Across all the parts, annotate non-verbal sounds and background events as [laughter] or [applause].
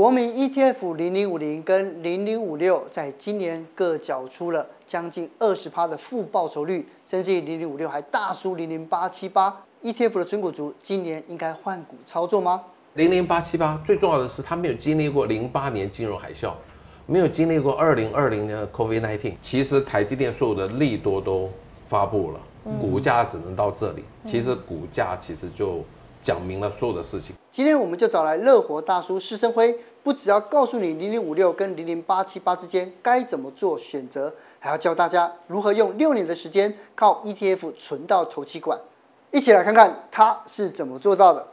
国民 ETF 零零五零跟零零五六在今年各缴出了将近二十趴的负报酬率，甚至零零五六还大输零零八七八。ETF 的存股族今年应该换股操作吗？零零八七八最重要的是，它没有经历过零八年金融海啸，没有经历过二零二零年的 COVID nineteen。其实台积电所有的利多都发布了，股价只能到这里。其实股价其实就讲明了所有的事情。今天我们就找来乐活大叔施生辉，不只要告诉你零零五六跟零零八七八之间该怎么做选择，还要教大家如何用六年的时间靠 ETF 存到头期款。一起来看看他是怎么做到的。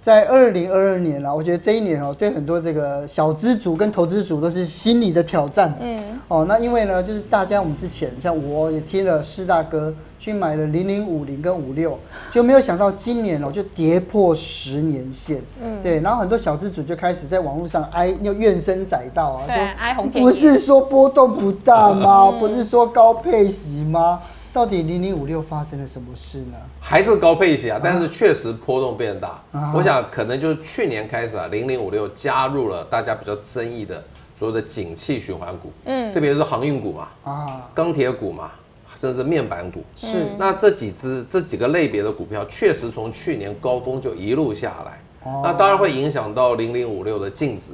在二零二二年啊，我觉得这一年哦，对很多这个小资族跟投资族都是心理的挑战。嗯，哦，那因为呢，就是大家我们之前像我也听了施大哥去买了零零五零跟五六，就没有想到今年哦就跌破十年线。嗯，对，然后很多小资主就开始在网络上哀，又怨声载道啊，对，哀鸿遍野。不是说波动不大吗？不是说高配息吗？到底零零五六发生了什么事呢？还是高配息啊，但是确实波动变大。啊、我想可能就是去年开始啊，零零五六加入了大家比较争议的所有的景气循环股，嗯，特别是航运股嘛，啊，钢铁股嘛。甚至面板股是，那这几只这几个类别的股票，确实从去年高峰就一路下来，哦、那当然会影响到零零五六的净值。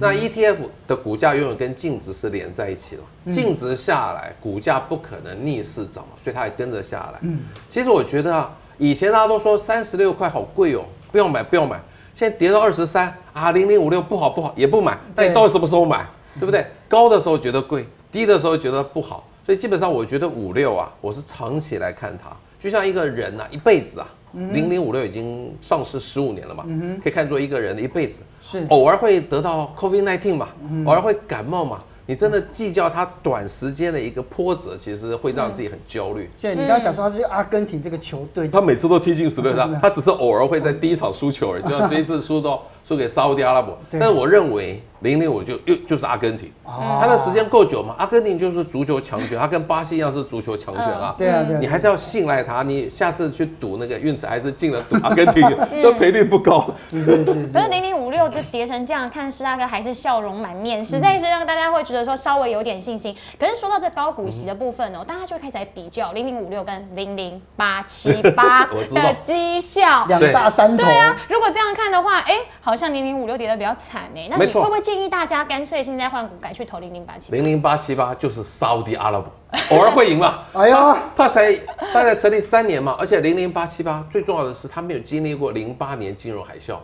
那 ETF 的股价永远跟净值是连在一起的，净、嗯、值下来，股价不可能逆势涨，所以它也跟着下来。嗯，其实我觉得啊，以前大家都说三十六块好贵哦，不要买不要买，现在跌到二十三啊，零零五六不好不好也不买，那你到底什么时候买？对不对？高的时候觉得贵，低的时候觉得不好。所以基本上，我觉得五六啊，我是长期来看它，就像一个人呐、啊，一辈子啊，零零五六已经上市十五年了嘛，嗯、可以看作一个人的一辈子，是。偶尔会得到 COVID-19 嘛，嗯、哼。偶尔会感冒嘛。你真的计较它短时间的一个波折，其实会让自己很焦虑。现在你刚刚讲说他是阿根廷这个球队，他每次都踢进十六强，他只是偶尔会在第一场输球而已，就像这一次输到输给沙乌地阿拉伯。但是我认为零零五就又就是阿根廷，他的时间够久嘛？阿根廷就是足球强权，他跟巴西一样是足球强权啊。对啊，对，你还是要信赖他。你下次去赌那个运彩，还是进了赌阿根廷，[laughs] 这赔率不高。是是是。可是零零五六就跌成这样，看施大哥还是笑容满面，实在是让大家会觉得。说稍微有点信心，可是说到这高股息的部分哦，大家就会开始来比较零零五六跟零零八七八的绩效，两大三头。对啊，如果这样看的话，哎，好像零零五六跌的比较惨哎，那你会不会建议大家干脆现在换股改去投零零八七？零零八七八就是沙乌地阿拉伯，[laughs] 偶尔会赢嘛。哎呀，它才它才成立三年嘛，而且零零八七八最重要的是它没有经历过零八年金融海啸。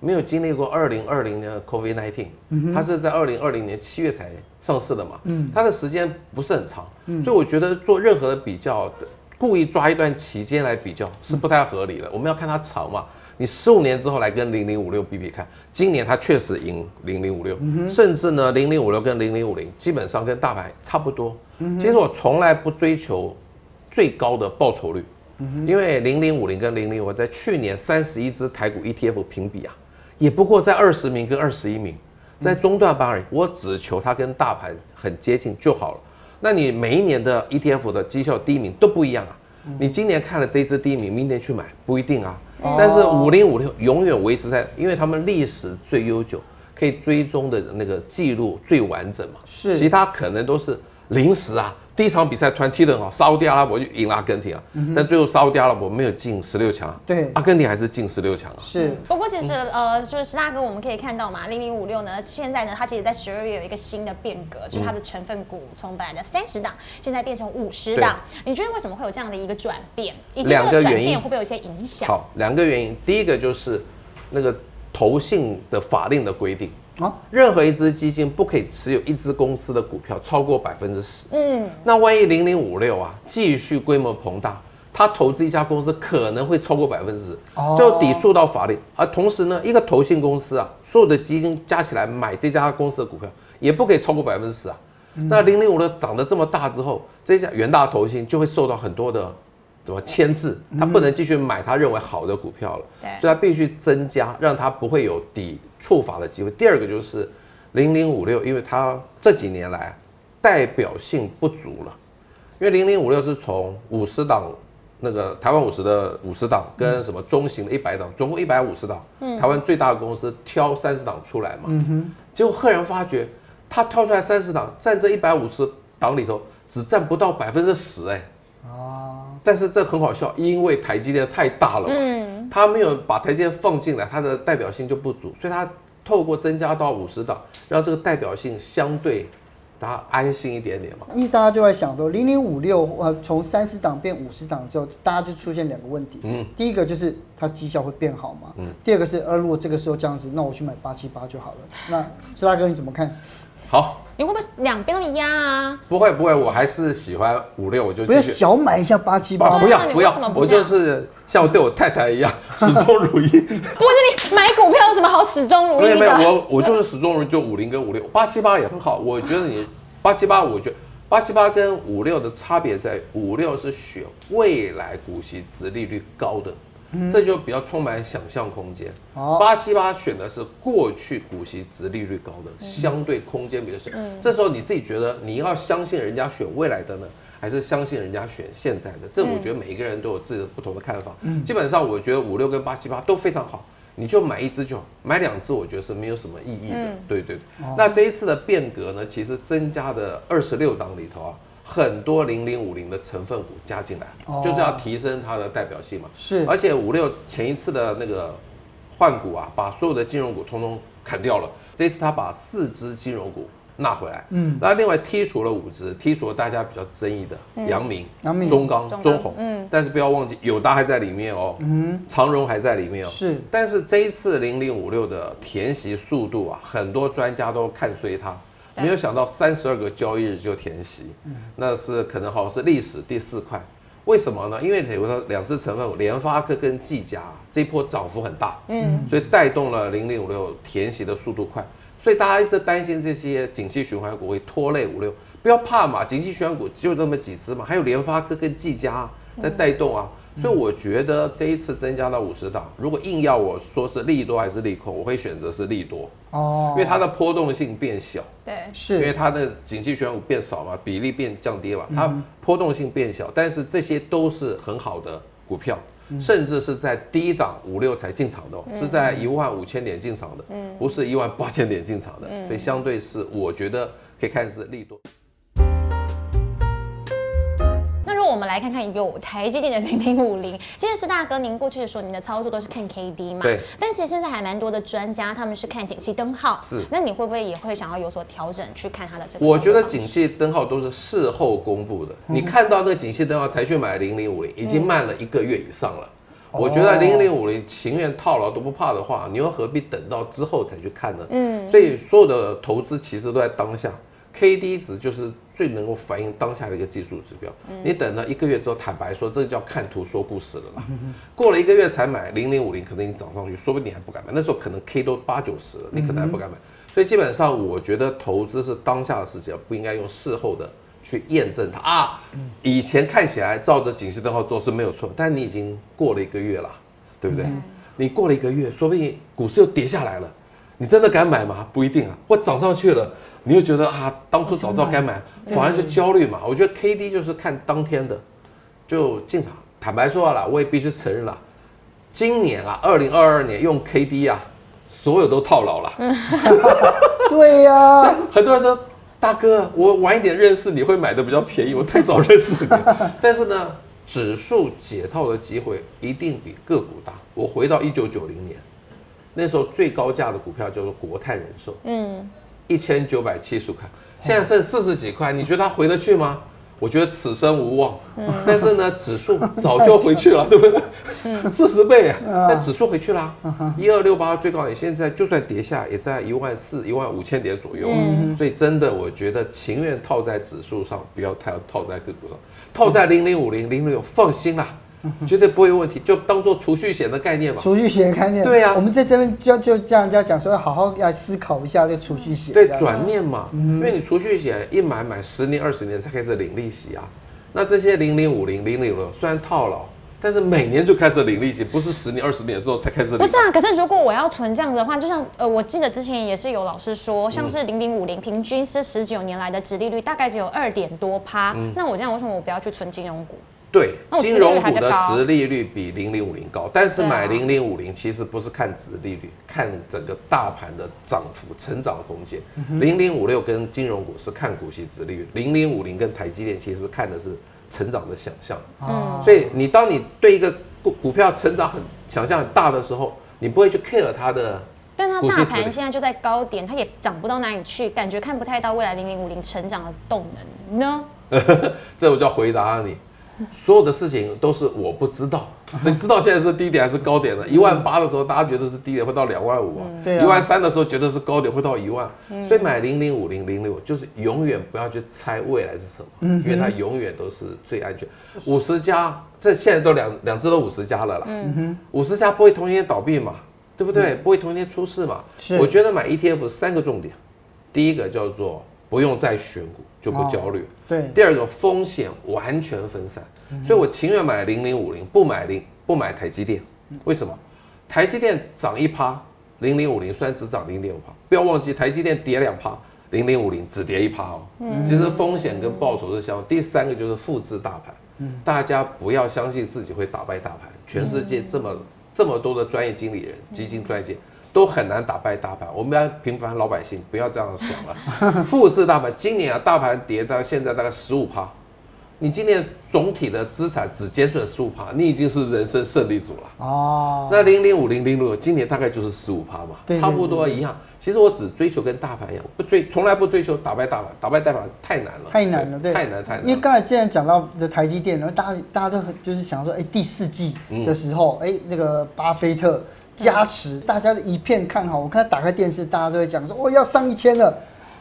没有经历过二零二零年的 COVID-19，它是在二零二零年七月才上市的嘛，嗯它的时间不是很长，所以我觉得做任何的比较，故意抓一段期间来比较是不太合理的。我们要看它长嘛，你十五年之后来跟零零五六比比看，今年它确实赢零零五六，甚至呢零零五六跟零零五零基本上跟大盘差不多。其实我从来不追求最高的报酬率，因为零零五零跟零零五在去年三十一只台股 ETF 评比啊。也不过在二十名跟二十一名，在中段班而已。我只求它跟大盘很接近就好了。那你每一年的 ETF 的绩效第一名都不一样啊。你今年看了这支第一名，明年去买不一定啊。但是五零五六永远维持在，因为他们历史最悠久，可以追踪的那个记录最完整嘛。是，其他可能都是临时啊。第一场比赛突然踢得很好，沙乌地阿拉伯就赢了阿根廷啊，嗯、但最后沙乌地阿拉伯没有进十六强，对，阿根廷还是进十六强啊。是，不过其实呃，就是十大哥，我们可以看到嘛，零零五六呢，现在呢，它其实在十二月有一个新的变革，就是它的成分股从本来的三十档，现在变成五十档。你觉得为什么会有这样的一个转变？以及这个转变会不会有一些影响？好，两个原因，第一个就是那个投信的法令的规定。啊，任何一支基金不可以持有一支公司的股票超过百分之十。嗯，那万一零零五六啊继续规模膨大，它投资一家公司可能会超过百分之十，就抵触到法律。而同时呢，一个投信公司啊，所有的基金加起来买这家公司的股票也不可以超过百分之十啊。那零零五六涨得这么大之后，这家元大投信就会受到很多的怎么牵制，他不能继续买他认为好的股票了。对，所以他必须增加，让他不会有抵。触法的机会。第二个就是零零五六，因为它这几年来代表性不足了，因为零零五六是从五十档那个台湾五十的五十档跟什么中型的一百档，总共一百五十档，嗯，台湾最大的公司挑三十档出来嘛，嗯，结果赫然发觉，他挑出来三十档，占这一百五十档里头只占不到百分之十，哎，哦，但是这很好笑，因为台积电太大了嘛，嗯，他没有把台积电放进来，它的代表性就不足，所以他透过增加到五十档，让这个代表性相对。大家安心一点点嘛。一大家就在想说，零零五六呃，从三十档变五十档之后，大家就出现两个问题。嗯，第一个就是它绩效会变好嘛。嗯。第二个是，呃，如果这个时候这样子，那我去买八七八就好了。那施大哥你怎么看？好。你会不会两边都压啊？不会不会，我还是喜欢五六，我就不要小买一下八七八。不要不要，我就是像我对我太太一样，[laughs] 始终如一。不是你买股票有什么好始终如一的？没有没有，我我就是始终如一，就五零跟五六，八七八也很好。我觉得你八七八，我觉得八七八跟五六的差别在五六是选未来股息殖利率高的。这就比较充满想象空间。八七八选的是过去股息值利率高的，相对空间比较小。这时候你自己觉得你要相信人家选未来的呢，还是相信人家选现在的？这我觉得每一个人都有自己的不同的看法。基本上我觉得五六跟八七八都非常好，你就买一只就好，买两只我觉得是没有什么意义的。对对对。那这一次的变革呢，其实增加的二十六档里头啊。很多零零五零的成分股加进来，就是要提升它的代表性嘛。是，而且五六前一次的那个换股啊，把所有的金融股通通砍掉了。这次他把四只金融股纳回来，嗯，那另外剔除了五只，剔除了大家比较争议的阳明、阳明、中钢、中红，嗯，但是不要忘记友达还在里面哦，嗯，长荣还在里面哦。是，但是这一次零零五六的填息速度啊，很多专家都看衰它。没有想到三十二个交易日就填息，那是可能好像是历史第四块。为什么呢？因为有的两只成分股，联发科跟技嘉这一波涨幅很大，嗯，所以带动了零零五六填息的速度快。所以大家一直担心这些景气循环股会拖累五六，不要怕嘛，景气循环股只有那么几只嘛，还有联发科跟技嘉在带动啊。所以我觉得这一次增加到五十档，如果硬要我说是利多还是利空，我会选择是利多哦，因为它的波动性变小，对，是因为它的景气循环股变少嘛，比例变降低了，它波动性变小，但是这些都是很好的股票，甚至是在低档五六才进场的，是在一万五千点进场的，不是一万八千点进场的，所以相对是我觉得可以看是利多。们来看看有台积电的零零五零。[laughs] 其实是大哥，您过去的时候，您的操作都是看 K D 嘛？对。但其实现在还蛮多的专家，他们是看景气灯号。是。那你会不会也会想要有所调整，去看它的这个？我觉得景气灯号都是事后公布的。嗯、你看到那个景气灯号才去买零零五零，已经慢了一个月以上了。嗯、我觉得零零五零情愿套牢都不怕的话，你又何必等到之后才去看呢？嗯。所以所有的投资其实都在当下。K D 值就是最能够反映当下的一个技术指标。你等了一个月之后，坦白说，这叫看图说故事了啦。[laughs] 过了一个月才买零零五零，可能你涨上去，说不定你还不敢买。那时候可能 K 都八九十了，你可能还不敢买。所以基本上，我觉得投资是当下的事情，不应该用事后的去验证它啊。以前看起来照着警示灯号做是没有错，但你已经过了一个月了，对不对？你过了一个月，说不定股市又跌下来了，你真的敢买吗？不一定啊，或涨上去了。你又觉得啊，当初早知道该买，反而就焦虑嘛。我觉得 K D 就是看当天的，就进场。坦白说了，我也必须承认了，今年啊，二零二二年用 K D 啊，所有都套牢了。[laughs] 对呀、啊，很多人说大哥，我晚一点认识你会买的比较便宜，我太早认识你。[laughs] 但是呢，指数解套的机会一定比个股大。我回到一九九零年，那时候最高价的股票叫做国泰人寿。嗯。一千九百七十块，现在剩四十几块，你觉得它回得去吗？我觉得此生无望。但是呢，[laughs] 指数早就回去了，对不对？四十倍啊，但指数回去了，一二六八最高点，现在就算跌下，也在一万四、一万五千点左右。所以真的，我觉得情愿套在指数上，不要太套在个股上，套在零零五零、零零六，放心啦。绝对不会有问题，就当做储蓄险的概念嘛。储蓄险的概念。对呀、啊，我们在这边就就这样讲，说要好好要思考一下这储蓄险。对，转念嘛，因为你储蓄险一买买十年二十年才开始领利息啊。那这些零零五零零零六虽然套牢，但是每年就开始领利息，不是十年二十年之后才开始领。不是啊，可是如果我要存这样的话，就像呃，我记得之前也是有老师说，像是零零五零平均是十九年来的殖利率大概只有二点多趴。嗯、那我这样为什么我不要去存金融股？对，金融股的值利率比零零五零高，但是买零零五零其实不是看值利率，看整个大盘的涨幅、成长空间。零零五六跟金融股是看股息值利率，零零五零跟台积电其实看的是成长的想象。嗯，所以你当你对一个股股票成长很想象很大的时候，你不会去 care 它的。但它大盘现在就在高点，它也涨不到哪里去，感觉看不太到未来零零五零成长的动能呢？[laughs] 这我就要回答你，所有的事情都是我不知道，[laughs] 谁知道现在是低点还是高点呢？一万八的时候，大家觉得是低点，会到两万五啊；一万三的时候，觉得是高点，会到一万。所以买零零五零零六，就是永远不要去猜未来是什么，因为它永远都是最安全。五十家，这现在都两两只都五十家了啦，五十家不会同一天倒闭嘛？对不对？嗯、不会同一天出事嘛？是。我觉得买 ETF 三个重点，第一个叫做不用再选股，就不焦虑。哦、对。第二个风险完全分散，所以我情愿买零零五零，不买零不买台积电。为什么？台积电涨一趴，零零五零虽然只涨零点五趴，不要忘记台积电跌两趴，零零五零只跌一趴哦。嗯。其实风险跟报酬是相同。第三个就是复制大盘。嗯。大家不要相信自己会打败大盘，全世界这么。嗯这么多的专业经理人、基金专业都很难打败大盘。我们要平凡老百姓不要这样想了。[laughs] 复制大盘，今年啊，大盘跌到现在大概十五趴。你今年总体的资产只减损十五趴，你已经是人生胜利组了。哦。那零零五零零六今年大概就是十五趴嘛，差不多一样。其实我只追求跟大盘一样，不追，从来不追求打败大盘，打败大盘太难了。太难了，对，太难太难。因为刚才既然讲到的台积电，然后大家大家都很就是想说，哎，第四季的时候，哎，那个巴菲特加持，大家一片看好。我看他打开电视，大家都会讲说，哦，要上一千了。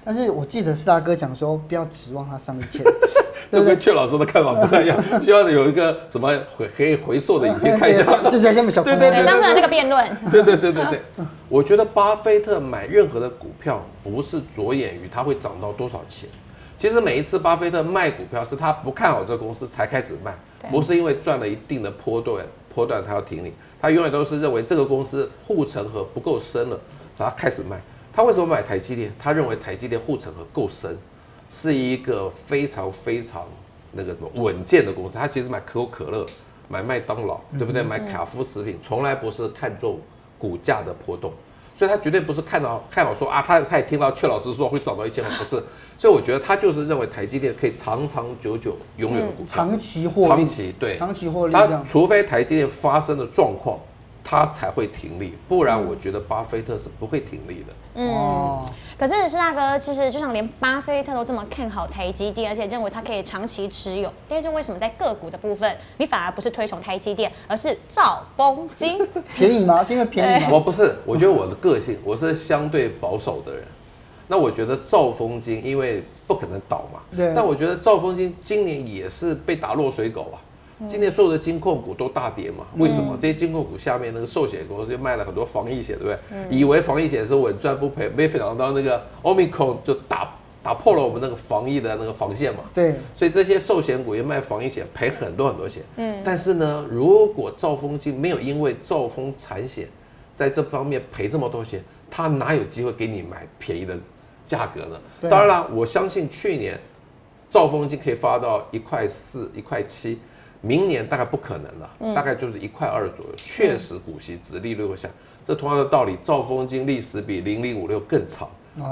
但是我记得是大哥讲说，不要指望他上一千。[laughs] 这跟阙老师的看法不太一样，[laughs] 希望有一个什么回可以回溯的影片看一下。这才这么小。对对对，上次的那个辩论。对对对对对，我觉得巴菲特买任何的股票，不是着眼于它会涨到多少钱。其实每一次巴菲特卖股票，是他不看好这个公司才开始卖，不是因为赚了一定的波段，波段他要停你。他永远都是认为这个公司护城河不够深了，才开始卖。他为什么买台积电？他认为台积电护城河够深。是一个非常非常那个什么稳健的公司，他其实买可口可乐、买麦当劳，对不对？买卡夫食品，从来不是看重股价的波动，所以他绝对不是看到看好说啊，他他也听到阙老师说会涨到一千万，[laughs] 不是，所以我觉得他就是认为台积电可以长长久久、永远的股票，长期获利，长期对，长期获利。他除非台积电发生的状况。他才会停利，不然我觉得巴菲特是不会停利的。嗯，可是是大哥，其实就像连巴菲特都这么看好台积电，而且认为它可以长期持有，但是为什么在个股的部分，你反而不是推崇台积电，而是兆丰金？[laughs] 便宜吗？是因为便宜吗？我不是，我觉得我的个性，我是相对保守的人。那我觉得兆丰金，因为不可能倒嘛。对。但我觉得兆丰金今年也是被打落水狗啊。今年所有的金控股都大跌嘛？为什么？这些金控股下面那个寿险公司就卖了很多防疫险，对不对？以为防疫险是稳赚不赔，没想到那个 Omicron 就打打破了我们那个防疫的那个防线嘛。对，所以这些寿险股也卖防疫险，赔很多很多钱。嗯，但是呢，如果兆丰金没有因为兆丰产险在这方面赔这么多钱，他哪有机会给你买便宜的价格呢？当然了，我相信去年兆丰金可以发到一块四、一块七。明年大概不可能了，大概就是一块二左右。确实，股息殖利率会下。这同样的道理，兆丰金历史比零零五六更长，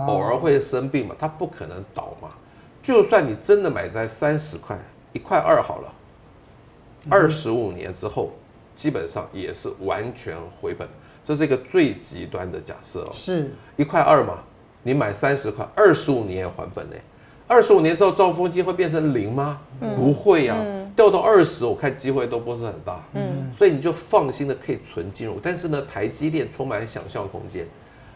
偶尔会生病嘛，它不可能倒嘛。就算你真的买在三十块，一块二好了，二十五年之后，基本上也是完全回本。这是一个最极端的假设哦，是一块二嘛，你买三十块，二十五年也还本呢。二十五年之后，兆丰金会变成零吗？不会呀，掉到二十，我看机会都不是很大。嗯，所以你就放心的可以存金融。但是呢，台积电充满想象空间。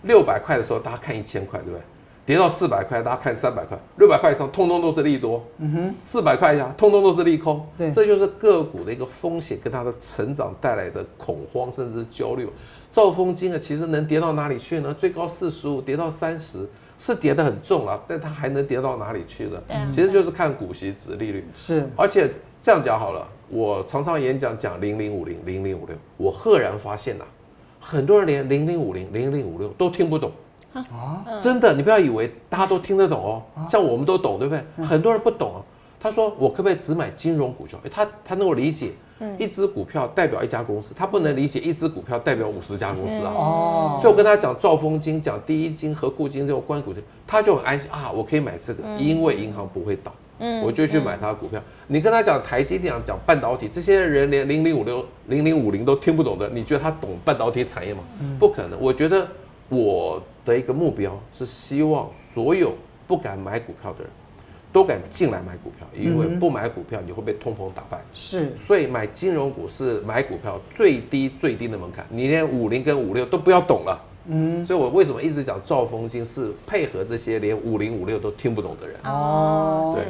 六百块的时候，大家看一千块，对不对？跌到四百块，大家看三百块。六百块以上，通通都是利多。嗯哼，四百块以下，通通都是利空。对，这就是个股的一个风险跟它的成长带来的恐慌，甚至是焦虑。兆丰金啊，其实能跌到哪里去呢？最高四十五，跌到三十。是跌得很重了，但它还能跌到哪里去呢？对，其实就是看股息值利率。是，而且这样讲好了，我常常演讲讲零零五零零零五六，我赫然发现呐、啊，很多人连零零五零零零五六都听不懂啊！真的，你不要以为大家都听得懂哦，像我们都懂，对不对？很多人不懂啊。他说我可不可以只买金融股就好？他他能够理解，一只股票代表一家公司，他不能理解一只股票代表五十家公司啊。哦，所以我跟他讲兆丰金、讲第一金、和固金这种关股的，他就很安心啊，我可以买这个，因为银行不会倒。嗯，我就去买他的股票。你跟他讲台积电，讲半导体，这些人连零零五六、零零五零都听不懂的，你觉得他懂半导体产业吗？不可能。我觉得我的一个目标是希望所有不敢买股票的人。都敢进来买股票，因为不买股票你会被通膨打败。是，所以买金融股是买股票最低最低的门槛，你连五零跟五六都不要懂了。嗯，所以我为什么一直讲兆丰金是配合这些连五零五六都听不懂的人。哦，对。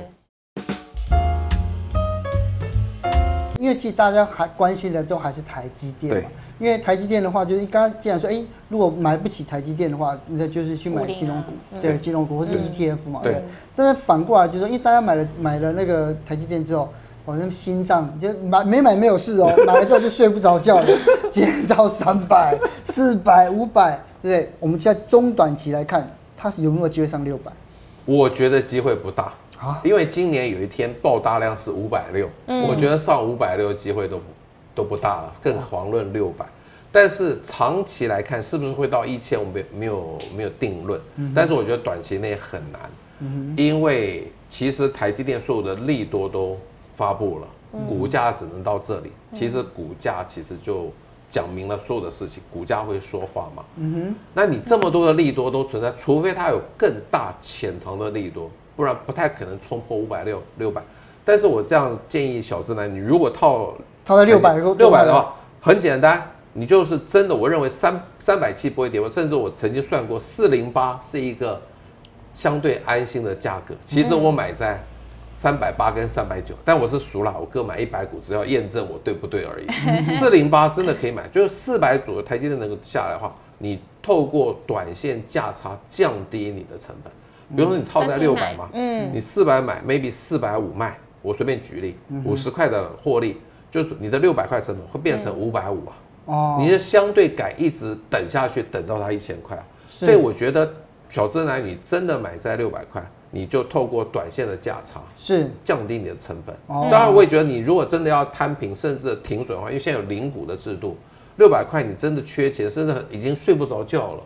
因为其实大家还关心的都还是台积电嘛，对因为台积电的话，就是刚刚既然说，哎，如果买不起台积电的话，那就是去买金融股，啊、对，金融股或者 ETF 嘛，对。对但是反过来就是说，因为大家买了买了那个台积电之后，好像心脏就买没买没有事哦，买了之后就睡不着觉了，[laughs] 今天到三百、四百、五百，对不对？我们在中短期来看，它是有没有机会上六百？我觉得机会不大。因为今年有一天爆大量是五百六，我觉得上五百六机会都不都不大了，更遑论六百。但是长期来看，是不是会到一千？我没没有没有定论。但是我觉得短期内很难，因为其实台积电所有的利多都发布了，股价只能到这里。其实股价其实就讲明了所有的事情，股价会说话嘛。嗯哼那你这么多的利多都存在，除非它有更大潜藏的利多。不然不太可能冲破五百六六百，但是我这样建议小资男，你如果套套在六百六百的话，很简单，你就是真的，我认为三三百七不会跌，我甚至我曾经算过四零八是一个相对安心的价格。其实我买在三百八跟三百九，但我是熟了，我各买一百股，只要验证我对不对而已。[laughs] 四零八真的可以买，就是四百左右台积电能够下来的话，你透过短线价差降低你的成本。比如说你套在六百嘛，嗯，你四百买，maybe 四百五卖，我随便举例，五十块的获利，就是你的六百块成本会变成五百五啊，哦，你的相对感一直等下去，等到它一千块啊，所以我觉得小资男女真的买在六百块，你就透过短线的价差是。降低你的成本。当然我也觉得你如果真的要摊平甚至停损的话，因为现在有零股的制度，六百块你真的缺钱，甚至已经睡不着觉了，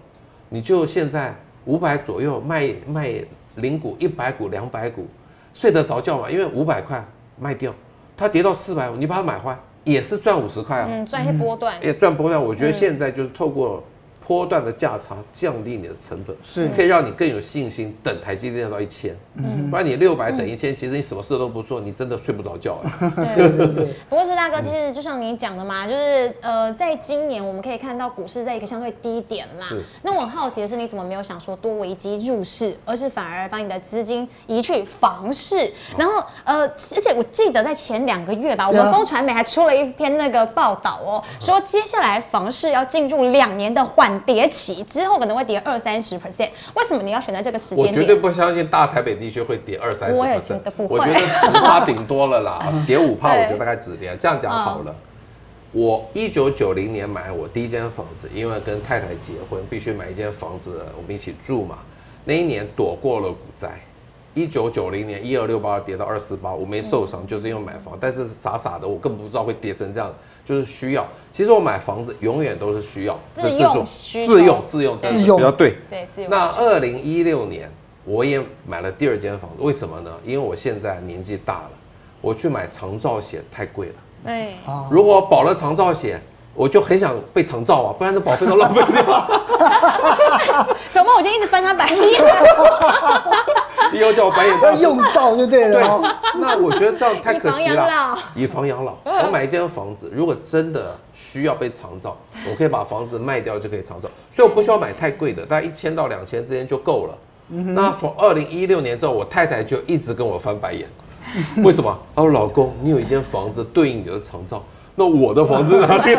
你就现在。五百左右卖卖零股，一百股、两百股，睡得着觉吗？因为五百块卖掉，它跌到四百五，你把它买回来也是赚五十块啊。嗯，赚一些波段。也赚波段，我觉得现在就是透过。波段的价差降低你的成本，是可以让你更有信心等台积电到一千，嗯不然你六百等一千，其实你什么事都不做，你真的睡不着觉了。对对对。不过，是大哥，其实就像你讲的嘛，就是呃，在今年我们可以看到股市在一个相对低点啦。是。那我很好奇的是，你怎么没有想说多危机入市，而是反而把你的资金移去房市？然后呃，而且我记得在前两个月吧，我们风传媒还出了一篇那个报道哦，说接下来房市要进入两年的缓。跌起之后可能会跌二三十 percent，为什么你要选在这个时间点？我绝对不相信大台北地区会跌二三十 percent。我也觉得不会。我觉得十趴顶多了啦，[laughs] 跌五趴，我觉得大概止跌。这样讲好了，我一九九零年买我第一间房子，因为跟太太结婚，必须买一间房子，我们一起住嘛。那一年躲过了股灾。一九九零年一二六八跌到二四八，我没受伤，就是因为买房。但是傻傻的，我根本不知道会跌成这样。就是需要，其实我买房子永远都是需要，自用、自用、自用、自用，比较对。对，自用。那二零一六年我也买了第二间房子，为什么呢？因为我现在年纪大了，我去买长照险太贵了。对。如果保了长照险，我就很想被长照啊，不然这保费都浪费掉了。[laughs] [laughs] 怎么？我今天一直翻他白眼。[laughs] 以后叫我白眼大叔。[laughs] 用到就对了。对，那我觉得这样太可惜了。以房养老。我买一间房子，如果真的需要被长照，我可以把房子卖掉就可以长照，所以我不需要买太贵的，大概一千到两千之间就够了。那从二零一六年之后，我太太就一直跟我翻白眼。[laughs] 为什么？她说：“老公，你有一间房子对应你的长照，那我的房子哪里？”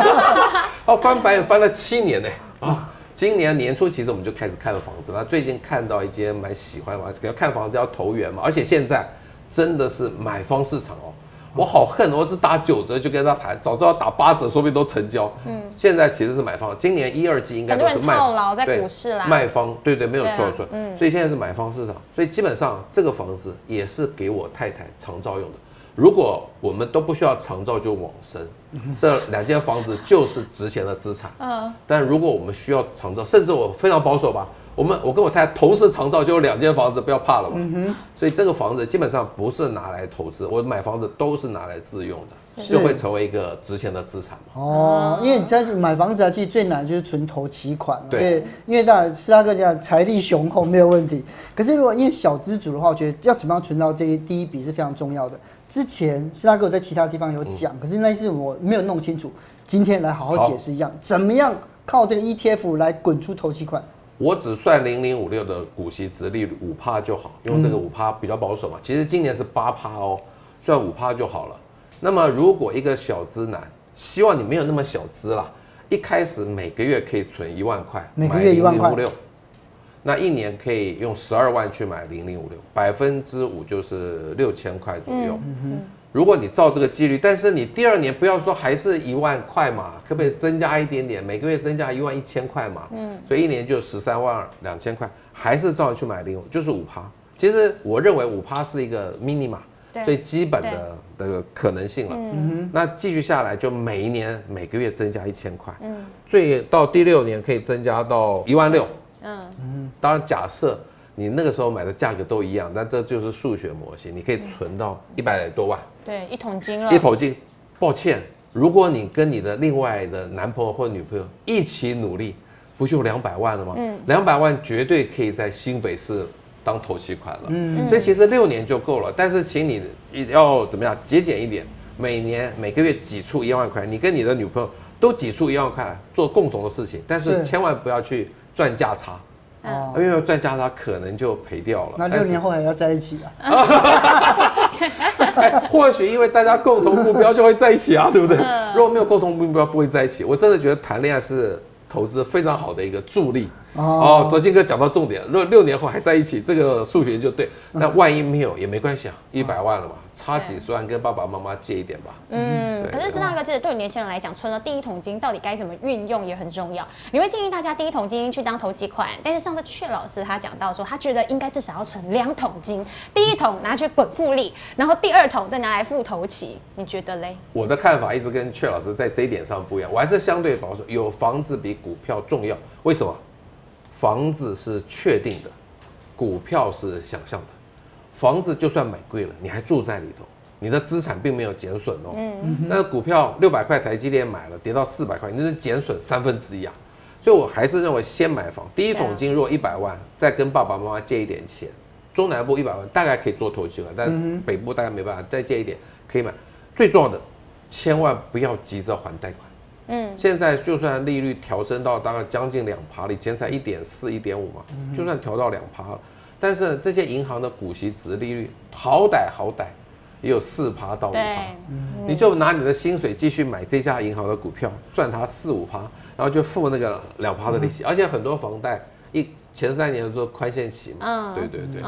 她翻白眼翻了七年呢。啊。今年年初，其实我们就开始看房子。那最近看到一间蛮喜欢嘛，要看房子要投缘嘛。而且现在真的是买方市场哦，我好恨，我只打九折就跟他谈，早知道打八折，说不定都成交。嗯，现在其实是买方，今年一二季应该都是卖套牢在股市啦。卖方对对，没有错错。嗯，所以现在是买方市场，所以基本上这个房子也是给我太太常照用的。如果我们都不需要长照就往生，这两间房子就是值钱的资产。嗯，但如果我们需要长照，甚至我非常保守吧。我们我跟我太太同时长照就有两间房子，不要怕了嘛。嗯。所以这个房子基本上不是拿来投资，我买房子都是拿来自用的，就会成为一个值钱的资产嘛。哦，因为你在买房子啊，其实最难就是存头期款。对。因为当然施大哥讲财力雄厚没有问题，可是如果因为小资主的话，我觉得要怎么样存到这一第一笔是非常重要的。之前施大哥在其他地方有讲，可是那一次我没有弄清楚，今天来好好解释一样，怎么样靠这个 ETF 来滚出头期款。我只算零零五六的股息殖利率五趴就好，因为这个五趴比较保守嘛。其实今年是八趴哦，算五趴就好了。那么如果一个小资男，希望你没有那么小资啦，一开始每个月可以存一万块，每个月一万块，那一年可以用十二万去买零零五六，百分之五就是六千块左右。如果你照这个几率，但是你第二年不要说还是一万块嘛，可不可以增加一点点？每个月增加一万一千块嘛，嗯，所以一年就十三万两千块，还是照样去买零五，就是五趴。其实我认为五趴是一个 minimum，最基本的的可能性了。嗯哼，那继续下来就每一年每个月增加一千块，嗯，最到第六年可以增加到一万六，嗯嗯，当然假设。你那个时候买的价格都一样，那这就是数学模型，你可以存到一百多万。对，一桶金了。一桶金，抱歉，如果你跟你的另外的男朋友或女朋友一起努力，不就两百万了吗？嗯，两百万绝对可以在新北市当头期款了。嗯，所以其实六年就够了，但是请你要怎么样节俭一点，每年每个月挤出一万块，你跟你的女朋友都挤出一万块来做共同的事情，但是千万不要去赚价差。哦，因为再加他可能就赔掉了。那六年后还要在一起啊？[laughs] 或许因为大家共同目标就会在一起啊，对不对？如果没有共同目标，不会在一起。我真的觉得谈恋爱是投资非常好的一个助力。哦，哲青哥讲到重点，如果六年后还在一起，这个数学就对。那万一没有也没关系啊，一百万了嘛。差几十万跟爸爸妈妈借一点吧。嗯，可是石大哥，其实对于年轻人来讲，存了第一桶金到底该怎么运用也很重要。你会建议大家第一桶金去当头期款，但是上次阙老师他讲到说，他觉得应该至少要存两桶金，第一桶拿去滚复利，然后第二桶再拿来付头期。你觉得嘞？我的看法一直跟阙老师在这一点上不一样，我还是相对保守，有房子比股票重要。为什么？房子是确定的，股票是想象的。房子就算买贵了，你还住在里头，你的资产并没有减损哦。嗯，但是股票六百块台积电买了，跌到四百块，你是减损三分之一啊。所以我还是认为先买房，第一桶金如果一百万，再跟爸爸妈妈借一点钱，中南部一百万大概可以做投机了，但北部大概没办法，再借一点可以买。最重要的，千万不要急着还贷款。嗯，现在就算利率调升到大概将近两趴，以前才一点四、一点五嘛，就算调到两趴了。但是这些银行的股息值利率好歹好歹也有四趴到五趴，你就拿你的薪水继续买这家银行的股票，赚它四五趴，然后就付那个两趴的利息，而且很多房贷一前三年做宽限期嘛，对对对，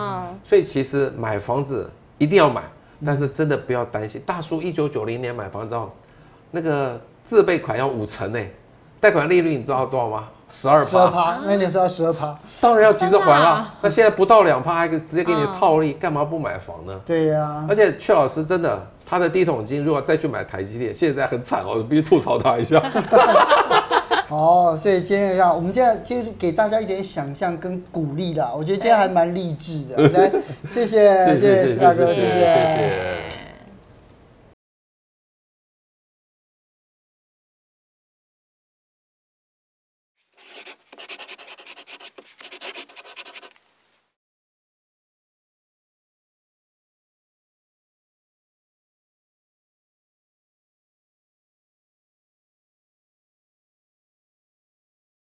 所以其实买房子一定要买，但是真的不要担心。大叔一九九零年买房子，那个自备款要五成呢，贷款利率你知道多少吗？十二趴，那年是要十二趴，当然要急着还了。那现在不到两趴，还可以直接给你套利，干嘛不买房呢？对呀。而且阙老师真的，他的第一桶金如果再去买台积电，现在很惨哦，我必须吐槽他一下。[laughs] 哦，所以今天要我们今天就给大家一点想象跟鼓励啦。我觉得今天还蛮励志的。[laughs] 来，谢谢，谢谢大哥，谢谢。